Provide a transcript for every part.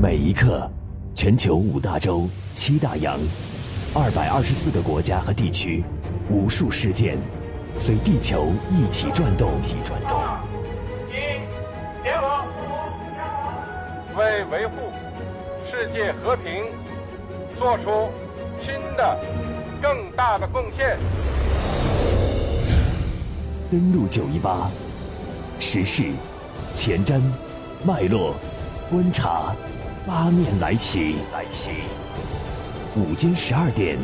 每一刻，全球五大洲、七大洋，二百二十四个国家和地区，无数事件，随地球一起转动。一起转动。一，联合，为维护世界和平做出新的、更大的贡献。登录九一八，时事、前瞻、脉络、观察。八面来袭，来袭。午间十二点，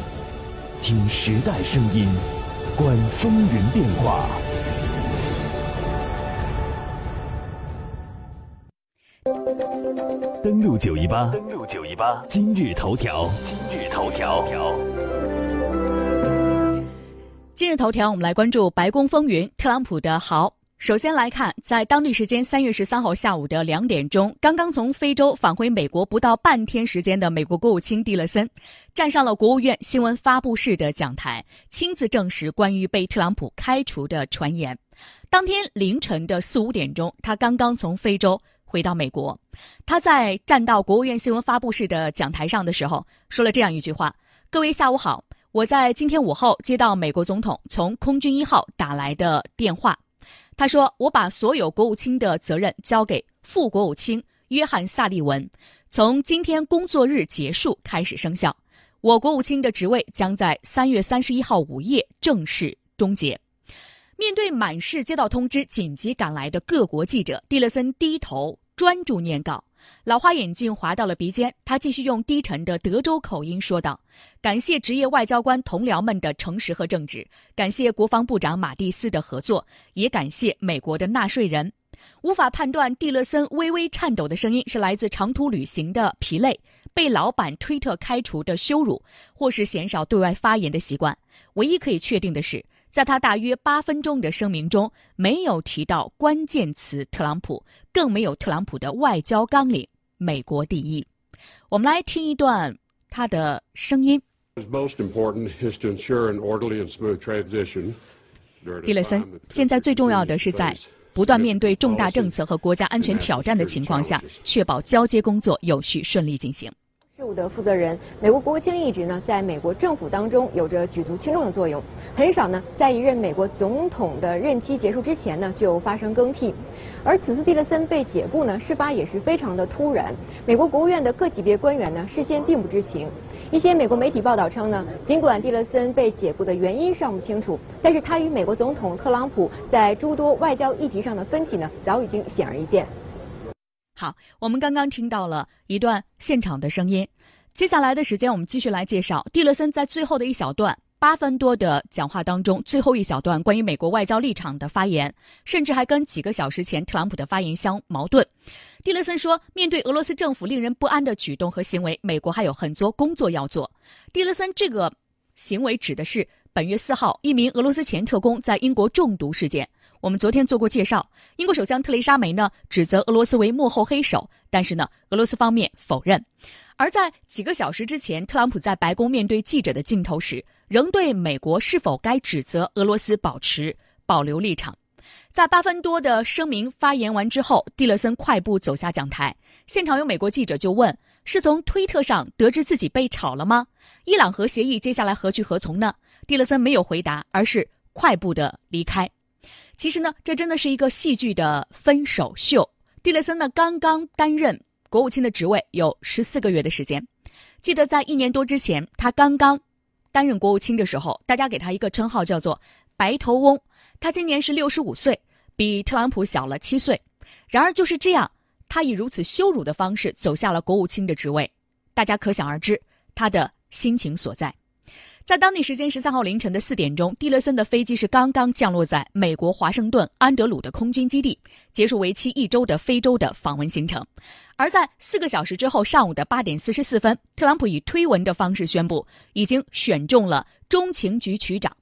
听时代声音，观风云变化。登录九一八，登录九一八。今日头条，今日头条。今日头条，我们来关注白宫风云，特朗普的豪。首先来看，在当地时间三月十三号下午的两点钟，刚刚从非洲返回美国不到半天时间的美国国务卿蒂勒森，站上了国务院新闻发布室的讲台，亲自证实关于被特朗普开除的传言。当天凌晨的四五点钟，他刚刚从非洲回到美国，他在站到国务院新闻发布室的讲台上的时候，说了这样一句话：“各位下午好，我在今天午后接到美国总统从空军一号打来的电话。”他说：“我把所有国务卿的责任交给副国务卿约翰·萨利文，从今天工作日结束开始生效。我国务卿的职位将在三月三十一号午夜正式终结。”面对满是接到通知紧急赶来的各国记者，蒂勒森低头专注念稿。老花眼镜滑到了鼻尖，他继续用低沉的德州口音说道：“感谢职业外交官同僚们的诚实和正直，感谢国防部长马蒂斯的合作，也感谢美国的纳税人。”无法判断蒂勒森微微颤抖的声音是来自长途旅行的疲累、被老板推特开除的羞辱，或是鲜少对外发言的习惯。唯一可以确定的是。在他大约八分钟的声明中，没有提到关键词“特朗普”，更没有特朗普的外交纲领“美国第一”。我们来听一段他的声音。蒂勒森，现在最重要的是在不断面对重大政策和国家安全挑战的情况下，确保交接工作有序顺利进行。事务的负责人，美国国务卿一职呢，在美国政府当中有着举足轻重的作用，很少呢在一任美国总统的任期结束之前呢就发生更替。而此次蒂勒森被解雇呢，事发也是非常的突然，美国国务院的各级别官员呢事先并不知情。一些美国媒体报道称呢，尽管蒂勒森被解雇的原因尚不清楚，但是他与美国总统特朗普在诸多外交议题上的分歧呢，早已经显而易见。好，我们刚刚听到了一段现场的声音，接下来的时间我们继续来介绍蒂勒森在最后的一小段八分多的讲话当中最后一小段关于美国外交立场的发言，甚至还跟几个小时前特朗普的发言相矛盾。蒂勒森说，面对俄罗斯政府令人不安的举动和行为，美国还有很多工作要做。蒂勒森这个行为指的是本月四号一名俄罗斯前特工在英国中毒事件。我们昨天做过介绍，英国首相特蕾莎梅呢指责俄罗斯为幕后黑手，但是呢，俄罗斯方面否认。而在几个小时之前，特朗普在白宫面对记者的镜头时，仍对美国是否该指责俄罗斯保持保留立场。在八分多的声明发言完之后，蒂勒森快步走下讲台，现场有美国记者就问：“是从推特上得知自己被炒了吗？伊朗核协议接下来何去何从呢？”蒂勒森没有回答，而是快步的离开。其实呢，这真的是一个戏剧的分手秀。蒂勒森呢，刚刚担任国务卿的职位有十四个月的时间。记得在一年多之前，他刚刚担任国务卿的时候，大家给他一个称号叫做“白头翁”。他今年是六十五岁，比特朗普小了七岁。然而就是这样，他以如此羞辱的方式走下了国务卿的职位，大家可想而知他的心情所在。在当地时间十三号凌晨的四点钟，蒂勒森的飞机是刚刚降落在美国华盛顿安德鲁的空军基地，结束为期一周的非洲的访问行程。而在四个小时之后，上午的八点四十四分，特朗普以推文的方式宣布，已经选中了中情局局长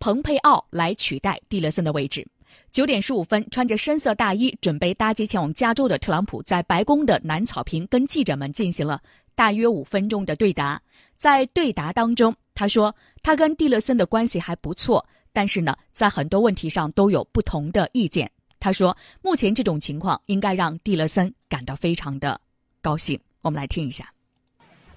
蓬佩奥来取代蒂勒森的位置。九点十五分，穿着深色大衣准备搭机前往加州的特朗普，在白宫的南草坪跟记者们进行了大约五分钟的对答。在对答当中，他说他跟蒂勒森的关系还不错，但是呢，在很多问题上都有不同的意见。他说，目前这种情况应该让蒂勒森感到非常的高兴。我们来听一下。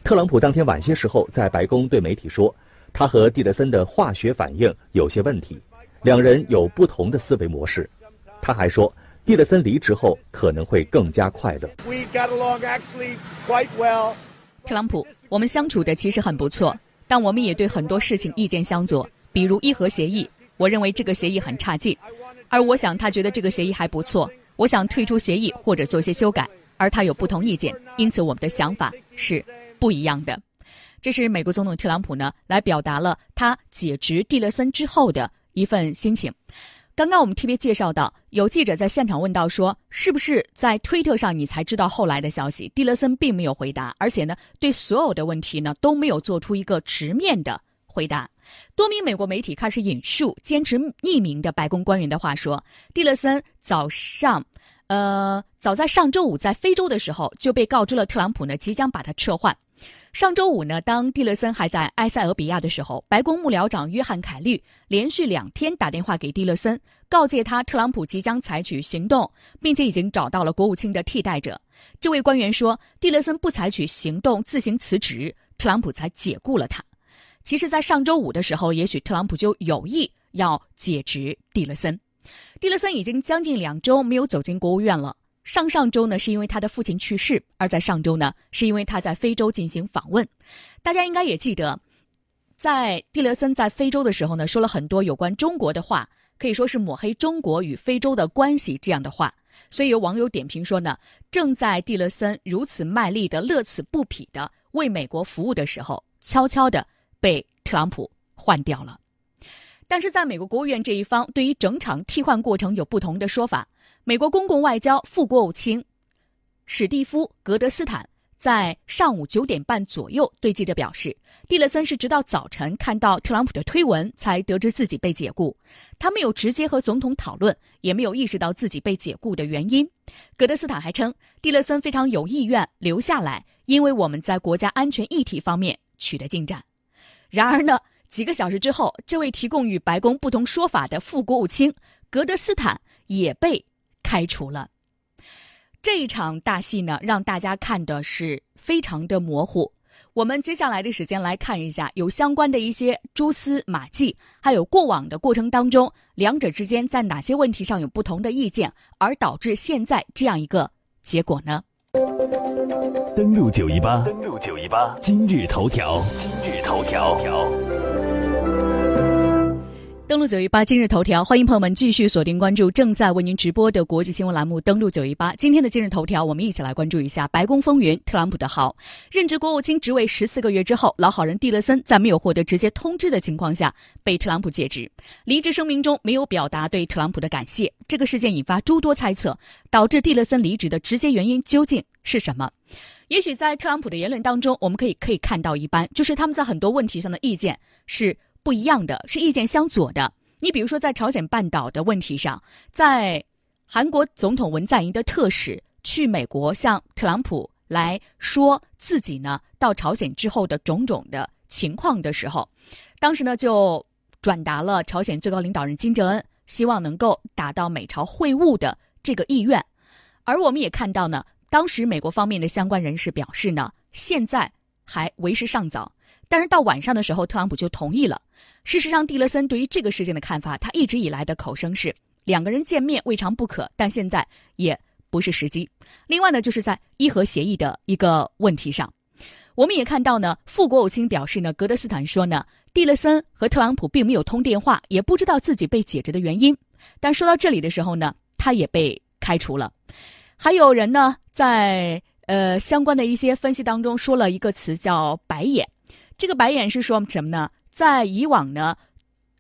特朗普当天晚些时候在白宫对媒体说，他和蒂勒森的化学反应有些问题，两人有不同的思维模式。他还说，蒂勒森离职后可能会更加快乐。特朗普，我们相处的其实很不错，但我们也对很多事情意见相左，比如伊核协议，我认为这个协议很差劲，而我想他觉得这个协议还不错，我想退出协议或者做些修改，而他有不同意见，因此我们的想法是。不一样的，这是美国总统特朗普呢，来表达了他解职蒂勒森之后的一份心情。刚刚我们特别介绍到，有记者在现场问到说，是不是在推特上你才知道后来的消息？蒂勒森并没有回答，而且呢，对所有的问题呢都没有做出一个直面的回答。多名美国媒体开始引述坚持匿名的白宫官员的话说，蒂勒森早上。呃，早在上周五在非洲的时候就被告知了特朗普呢即将把他撤换。上周五呢，当蒂勒森还在埃塞俄比亚的时候，白宫幕僚长约翰凯利连续两天打电话给蒂勒森，告诫他特朗普即将采取行动，并且已经找到了国务卿的替代者。这位官员说，蒂勒森不采取行动自行辞职，特朗普才解雇了他。其实，在上周五的时候，也许特朗普就有意要解职蒂勒森。蒂勒森已经将近两周没有走进国务院了。上上周呢，是因为他的父亲去世；而在上周呢，是因为他在非洲进行访问。大家应该也记得，在蒂勒森在非洲的时候呢，说了很多有关中国的话，可以说是抹黑中国与非洲的关系这样的话。所以有网友点评说呢，正在蒂勒森如此卖力的、乐此不疲的为美国服务的时候，悄悄的被特朗普换掉了。但是，在美国国务院这一方，对于整场替换过程有不同的说法。美国公共外交副国务卿史蒂夫·格德斯坦在上午九点半左右对记者表示，蒂勒森是直到早晨看到特朗普的推文才得知自己被解雇，他没有直接和总统讨论，也没有意识到自己被解雇的原因。格德斯坦还称，蒂勒森非常有意愿留下来，因为我们在国家安全议题方面取得进展。然而呢？几个小时之后，这位提供与白宫不同说法的副国务卿格德斯坦也被开除了。这一场大戏呢，让大家看的是非常的模糊。我们接下来的时间来看一下有相关的一些蛛丝马迹，还有过往的过程当中，两者之间在哪些问题上有不同的意见，而导致现在这样一个结果呢？登录九一八，登录九一八，今日头条，今日头条。登录九一八今日头条，欢迎朋友们继续锁定关注正在为您直播的国际新闻栏目。登录九一八，今天的今日头条，我们一起来关注一下白宫风云。特朗普的好，任职国务卿职位十四个月之后，老好人蒂勒森在没有获得直接通知的情况下被特朗普解职，离职声明中没有表达对特朗普的感谢。这个事件引发诸多猜测，导致蒂勒森离职的直接原因究竟是什么？也许在特朗普的言论当中，我们可以可以看到一般，就是他们在很多问题上的意见是。不一样的是意见相左的。你比如说，在朝鲜半岛的问题上，在韩国总统文在寅的特使去美国向特朗普来说自己呢到朝鲜之后的种种的情况的时候，当时呢就转达了朝鲜最高领导人金正恩希望能够达到美朝会晤的这个意愿。而我们也看到呢，当时美国方面的相关人士表示呢，现在还为时尚早。但是到晚上的时候，特朗普就同意了。事实上，蒂勒森对于这个事件的看法，他一直以来的口声是两个人见面未尝不可，但现在也不是时机。另外呢，就是在伊核协议的一个问题上，我们也看到呢，副国务卿表示呢，格德斯坦说呢，蒂勒森和特朗普并没有通电话，也不知道自己被解职的原因。但说到这里的时候呢，他也被开除了。还有人呢，在呃相关的一些分析当中说了一个词叫“白眼”。这个白眼是说什么呢？在以往呢，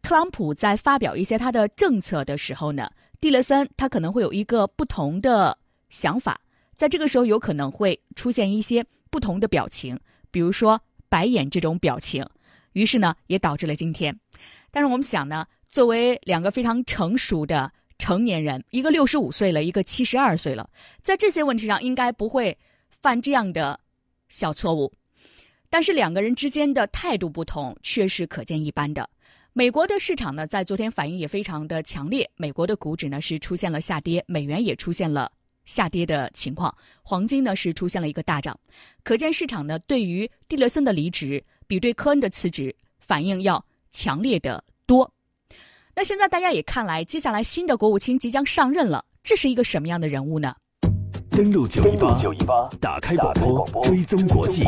特朗普在发表一些他的政策的时候呢，蒂勒森他可能会有一个不同的想法，在这个时候有可能会出现一些不同的表情，比如说白眼这种表情，于是呢也导致了今天。但是我们想呢，作为两个非常成熟的成年人，一个六十五岁了，一个七十二岁了，在这些问题上应该不会犯这样的小错误。但是两个人之间的态度不同，却是可见一斑的。美国的市场呢，在昨天反应也非常的强烈，美国的股指呢是出现了下跌，美元也出现了下跌的情况，黄金呢是出现了一个大涨，可见市场呢对于蒂勒森的离职比对科恩的辞职反应要强烈的多。那现在大家也看来，接下来新的国务卿即将上任了，这是一个什么样的人物呢？登录九一八九一八，打开广播，追踪国际。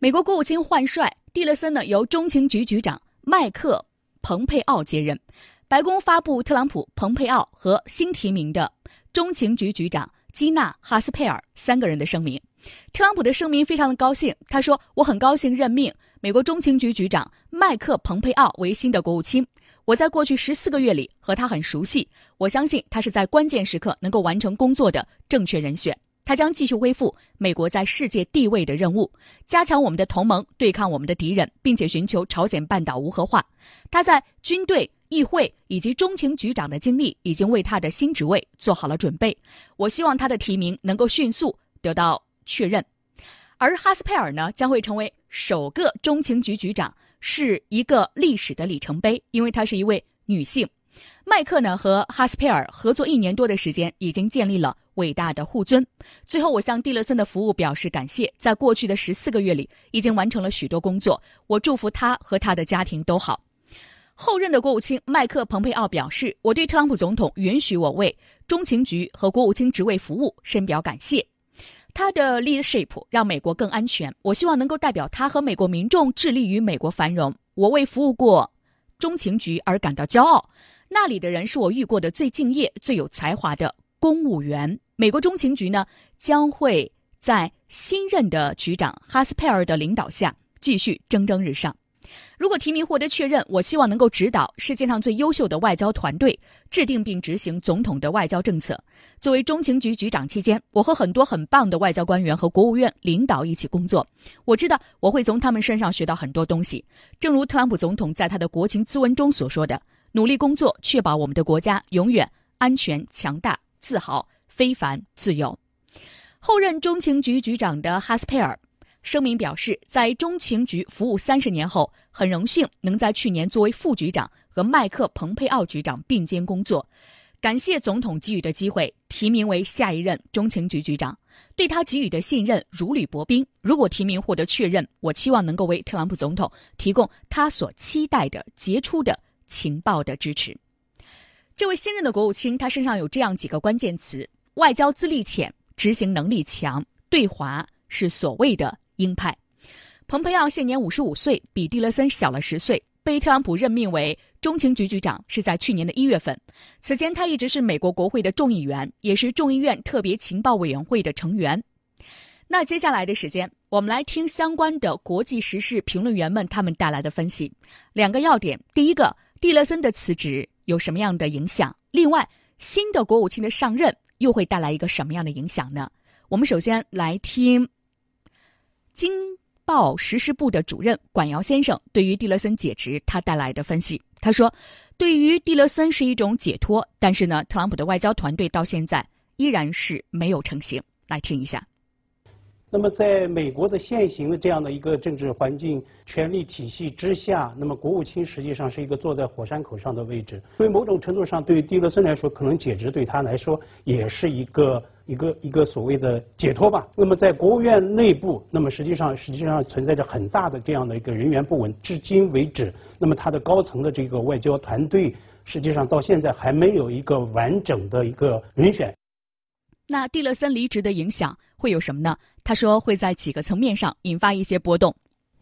美国国务卿换帅，蒂勒森呢由中情局局长麦克蓬佩奥接任。白宫发布特朗普、蓬佩奥和新提名的中情局局长基娜·哈斯佩尔三个人的声明。特朗普的声明非常的高兴，他说：“我很高兴任命美国中情局局长麦克·蓬佩奥为新的国务卿。我在过去十四个月里和他很熟悉，我相信他是在关键时刻能够完成工作的正确人选。他将继续恢复美国在世界地位的任务，加强我们的同盟，对抗我们的敌人，并且寻求朝鲜半岛无核化。他在军队。”议会以及中情局长的经历已经为他的新职位做好了准备。我希望他的提名能够迅速得到确认。而哈斯佩尔呢，将会成为首个中情局局长，是一个历史的里程碑，因为她是一位女性。麦克呢和哈斯佩尔合作一年多的时间，已经建立了伟大的护尊。最后，我向蒂勒森的服务表示感谢，在过去的十四个月里，已经完成了许多工作。我祝福他和他的家庭都好。后任的国务卿麦克蓬佩奥表示：“我对特朗普总统允许我为中情局和国务卿职位服务深表感谢。他的 leadership 让美国更安全。我希望能够代表他和美国民众致力于美国繁荣。我为服务过中情局而感到骄傲。那里的人是我遇过的最敬业、最有才华的公务员。美国中情局呢，将会在新任的局长哈斯佩尔的领导下继续蒸蒸日上。”如果提名获得确认，我希望能够指导世界上最优秀的外交团队，制定并执行总统的外交政策。作为中情局局长期间，我和很多很棒的外交官员和国务院领导一起工作。我知道我会从他们身上学到很多东西。正如特朗普总统在他的国情咨文中所说的：“努力工作，确保我们的国家永远安全、强大、自豪、非凡、自由。”后任中情局局长的哈斯佩尔。声明表示，在中情局服务三十年后，很荣幸能在去年作为副局长和麦克·蓬佩奥局长并肩工作，感谢总统给予的机会，提名为下一任中情局局长，对他给予的信任如履薄冰。如果提名获得确认，我期望能够为特朗普总统提供他所期待的杰出的情报的支持。这位新任的国务卿，他身上有这样几个关键词：外交资历浅，执行能力强，对华是所谓的。鹰派，蓬佩奥现年五十五岁，比蒂勒森小了十岁。被特朗普任命为中情局局长是在去年的一月份。此前，他一直是美国国会的众议员，也是众议院特别情报委员会的成员。那接下来的时间，我们来听相关的国际时事评论员们他们带来的分析。两个要点：第一个，蒂勒森的辞职有什么样的影响？另外，新的国务卿的上任又会带来一个什么样的影响呢？我们首先来听。经报实施部的主任管尧先生对于蒂勒森解职他带来的分析，他说：“对于蒂勒森是一种解脱，但是呢，特朗普的外交团队到现在依然是没有成型。”来听一下。那么，在美国的现行的这样的一个政治环境、权力体系之下，那么国务卿实际上是一个坐在火山口上的位置。所以，某种程度上，对于蒂勒森来说，可能解职对他来说也是一个一个一个所谓的解脱吧。那么，在国务院内部，那么实际上实际上存在着很大的这样的一个人员不稳。至今为止，那么他的高层的这个外交团队，实际上到现在还没有一个完整的一个人选。那蒂勒森离职的影响会有什么呢？他说会在几个层面上引发一些波动，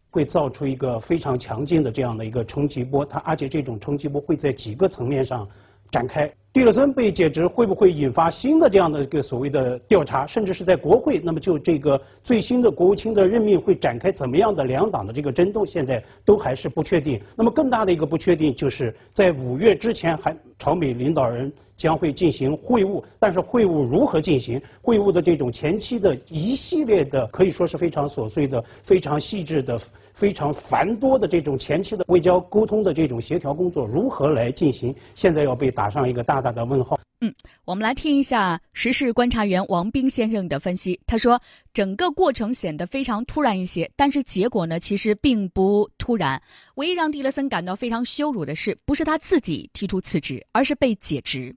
会造出一个非常强劲的这样的一个冲击波。他而且这种冲击波会在几个层面上展开。蒂勒森被解职会不会引发新的这样的一个所谓的调查，甚至是在国会？那么就这个最新的国务卿的任命会展开怎么样的两党的这个争斗？现在都还是不确定。那么更大的一个不确定就是在五月之前，还朝美领导人将会进行会晤，但是会晤如何进行？会晤的这种前期的一系列的可以说是非常琐碎的、非常细致的。非常繁多的这种前期的外交沟通的这种协调工作如何来进行？现在要被打上一个大大的问号。嗯，我们来听一下时事观察员王斌先生的分析。他说，整个过程显得非常突然一些，但是结果呢，其实并不突然。唯一让蒂勒森感到非常羞辱的是，不是他自己提出辞职，而是被解职。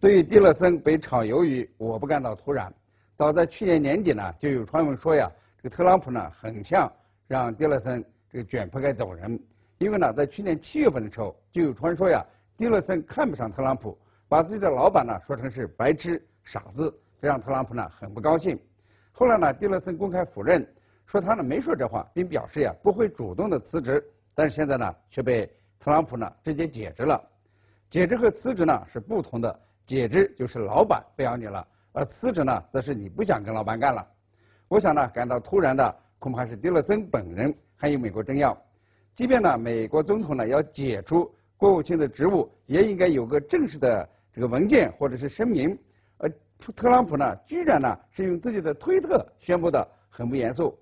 对于蒂勒森被炒鱿鱼，我不感到突然。早在去年年底呢，就有传闻说呀，这个特朗普呢很像让蒂勒森这个卷铺盖走人。因为呢，在去年七月份的时候，就有传说呀，蒂勒森看不上特朗普，把自己的老板呢说成是白痴傻子，这让特朗普呢很不高兴。后来呢，蒂勒森公开否认，说他呢没说这话，并表示呀不会主动的辞职。但是现在呢，却被特朗普呢直接解职了。解职和辞职呢是不同的，解职就是老板不要你了。而辞职呢，则是你不想跟老板干了。我想呢，感到突然的恐怕是蒂勒森本人，还有美国政要。即便呢，美国总统呢要解除国务卿的职务，也应该有个正式的这个文件或者是声明。而特朗普呢，居然呢是用自己的推特宣布的，很不严肃。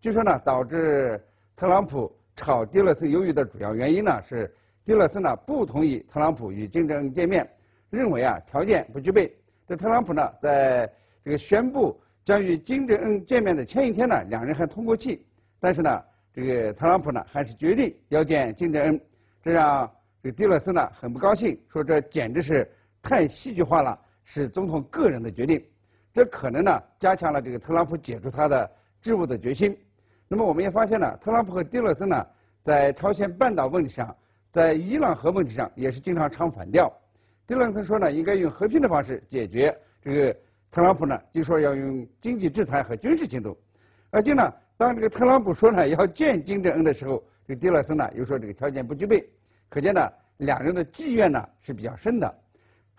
据说呢，导致特朗普炒蒂勒森鱿鱼的主要原因呢，是蒂勒森呢不同意特朗普与金正恩见面，认为啊条件不具备。这特朗普呢，在这个宣布将与金正恩见面的前一天呢，两人还通过气，但是呢，这个特朗普呢，还是决定要见金正恩，这让这个蒂勒森呢很不高兴，说这简直是太戏剧化了，是总统个人的决定，这可能呢加强了这个特朗普解除他的职务的决心。那么我们也发现呢，特朗普和迪勒森呢，在朝鲜半岛问题上，在伊朗核问题上，也是经常唱反调。迪勒森说呢，应该用和平的方式解决这个特朗普呢，就说要用经济制裁和军事行动。而且呢，当这个特朗普说呢要见金正恩的时候，这个迪勒森呢又说这个条件不具备。可见呢，两人的积怨呢是比较深的。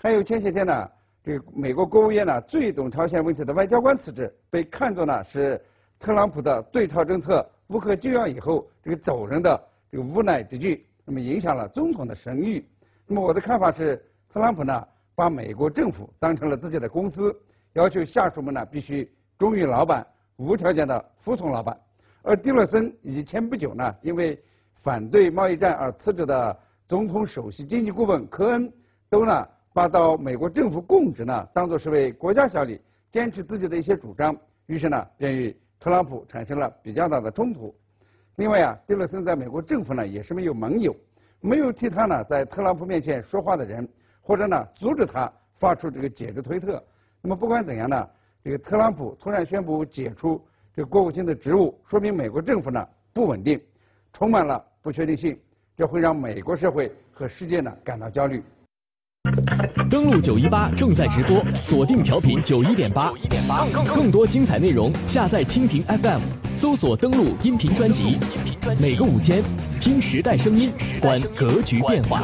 还有前些天呢，这个美国国务院呢最懂朝鲜问题的外交官辞职，被看作呢是特朗普的对朝政策无可救药以后这个走人的这个无奈之举，那么影响了总统的声誉。那么我的看法是。特朗普呢，把美国政府当成了自己的公司，要求下属们呢必须忠于老板，无条件的服从老板。而蒂勒森以及前不久呢，因为反对贸易战而辞职的总统首席经济顾问科恩，都呢把到美国政府供职呢当做是为国家效力，坚持自己的一些主张，于是呢便与特朗普产生了比较大的冲突。另外啊，蒂勒森在美国政府呢也是没有盟友，没有替他呢在特朗普面前说话的人。或者呢，阻止他发出这个解职推特。那么不管怎样呢，这个特朗普突然宣布解除这个国务卿的职务，说明美国政府呢不稳定，充满了不确定性，这会让美国社会和世界呢感到焦虑。登录九一八正在直播，锁定调频九一点八，更多精彩内容下载蜻蜓 FM，搜索登录音频专辑，每个午间听时代声音，观格局变化。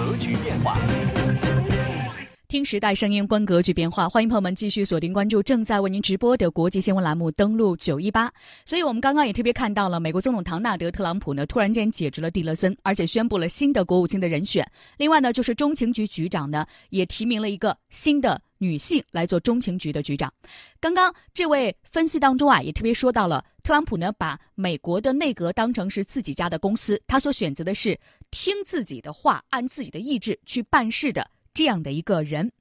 听时代声音，观格局变化。欢迎朋友们继续锁定关注正在为您直播的国际新闻栏目，登录九一八。所以我们刚刚也特别看到了，美国总统唐纳德·特朗普呢，突然间解职了蒂勒森，而且宣布了新的国务卿的人选。另外呢，就是中情局局长呢，也提名了一个新的女性来做中情局的局长。刚刚这位分析当中啊，也特别说到了，特朗普呢，把美国的内阁当成是自己家的公司，他所选择的是听自己的话，按自己的意志去办事的。这样的一个人，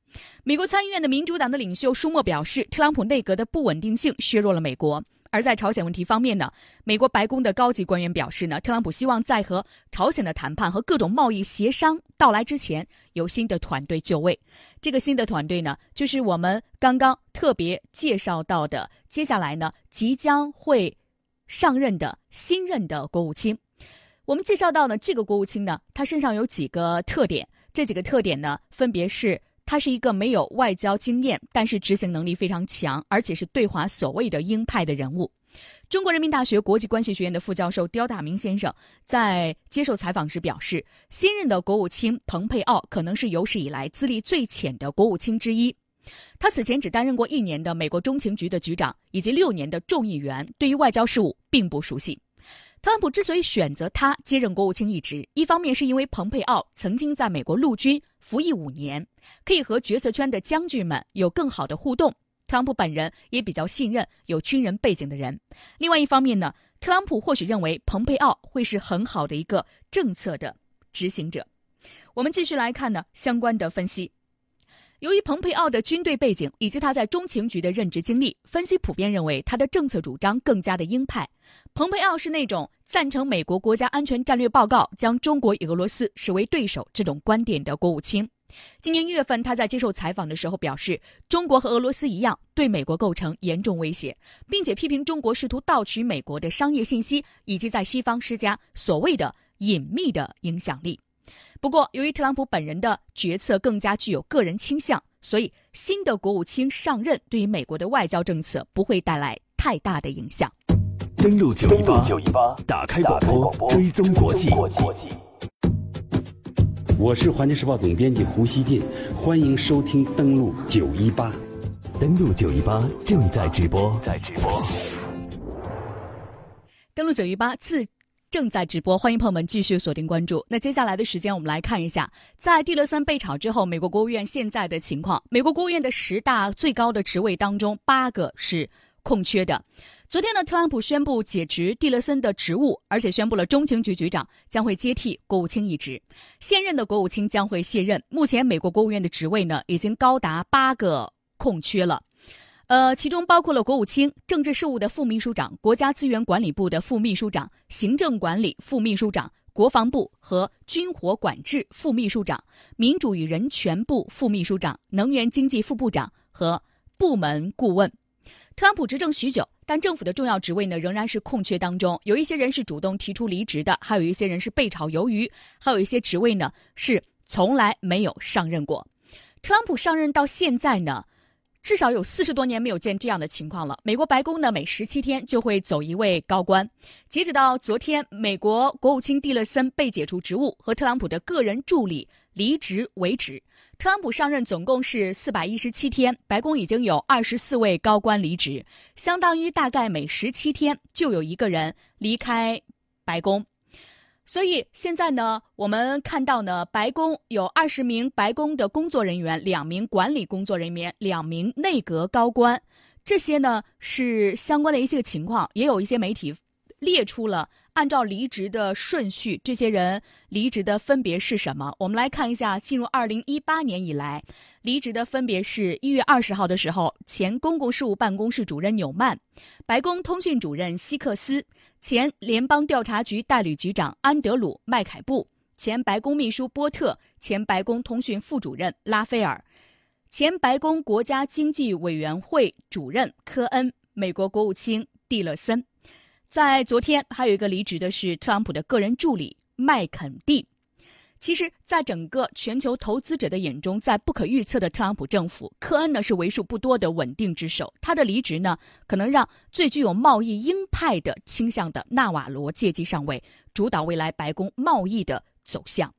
美国参议院的民主党的领袖舒默表示，特朗普内阁的不稳定性削弱了美国。而在朝鲜问题方面呢，美国白宫的高级官员表示呢，特朗普希望在和朝鲜的谈判和各种贸易协商到来之前，有新的团队就位。这个新的团队呢，就是我们刚刚特别介绍到的，接下来呢即将会上任的新任的国务卿。我们介绍到呢，这个国务卿呢，他身上有几个特点。这几个特点呢，分别是他是一个没有外交经验，但是执行能力非常强，而且是对华所谓的鹰派的人物。中国人民大学国际关系学院的副教授刁大明先生在接受采访时表示，新任的国务卿蓬佩奥可能是有史以来资历最浅的国务卿之一。他此前只担任过一年的美国中情局的局长，以及六年的众议员，对于外交事务并不熟悉。特朗普之所以选择他接任国务卿一职，一方面是因为蓬佩奥曾经在美国陆军服役五年，可以和决策圈的将军们有更好的互动。特朗普本人也比较信任有军人背景的人。另外一方面呢，特朗普或许认为蓬佩奥会是很好的一个政策的执行者。我们继续来看呢相关的分析。由于蓬佩奥的军队背景以及他在中情局的任职经历，分析普遍认为他的政策主张更加的鹰派。蓬佩奥是那种赞成美国国家安全战略报告将中国与俄罗斯视为对手这种观点的国务卿。今年一月份，他在接受采访的时候表示，中国和俄罗斯一样，对美国构成严重威胁，并且批评中国试图盗取美国的商业信息，以及在西方施加所谓的隐秘的影响力。不过，由于特朗普本人的决策更加具有个人倾向，所以新的国务卿上任对于美国的外交政策不会带来太大的影响。登录九一八，打开广播，追踪国际。我是环球时报总编辑胡锡进，欢迎收听登录九一八。登录九一八正在直播，在直播。登录九一八自正在直播，欢迎朋友们继续锁定关注。那接下来的时间，我们来看一下，在蒂勒森被炒之后，美国国务院现在的情况。美国国务院的十大最高的职位当中，八个是空缺的。昨天呢，特朗普宣布解职蒂勒森的职务，而且宣布了中情局局长将会接替国务卿一职，现任的国务卿将会卸任。目前，美国国务院的职位呢，已经高达八个空缺了，呃，其中包括了国务卿、政治事务的副秘书长、国家资源管理部的副秘书长、行政管理副秘书长、国防部和军火管制副秘书长、民主与人权部副秘书长、能源经济副部长和部门顾问。特朗普执政许久。但政府的重要职位呢，仍然是空缺当中。有一些人是主动提出离职的，还有一些人是被炒鱿鱼，还有一些职位呢是从来没有上任过。特朗普上任到现在呢，至少有四十多年没有见这样的情况了。美国白宫呢，每十七天就会走一位高官。截止到昨天，美国国务卿蒂勒森被解除职务，和特朗普的个人助理离职为止。特朗普上任总共是四百一十七天，白宫已经有二十四位高官离职，相当于大概每十七天就有一个人离开白宫。所以现在呢，我们看到呢，白宫有二十名白宫的工作人员，两名管理工作人员，两名内阁高官，这些呢是相关的一些情况，也有一些媒体列出了。按照离职的顺序，这些人离职的分别是什么？我们来看一下，进入二零一八年以来，离职的分别是：一月二十号的时候，前公共事务办公室主任纽曼，白宫通讯主任希克斯，前联邦调查局代理局长安德鲁麦凯布，前白宫秘书波特，前白宫通讯副主任拉斐尔，前白宫国家经济委员会主任科恩，美国国务卿蒂勒森。在昨天，还有一个离职的是特朗普的个人助理麦肯蒂。其实，在整个全球投资者的眼中，在不可预测的特朗普政府，科恩呢是为数不多的稳定之首。他的离职呢，可能让最具有贸易鹰派的倾向的纳瓦罗借机上位，主导未来白宫贸易的走向。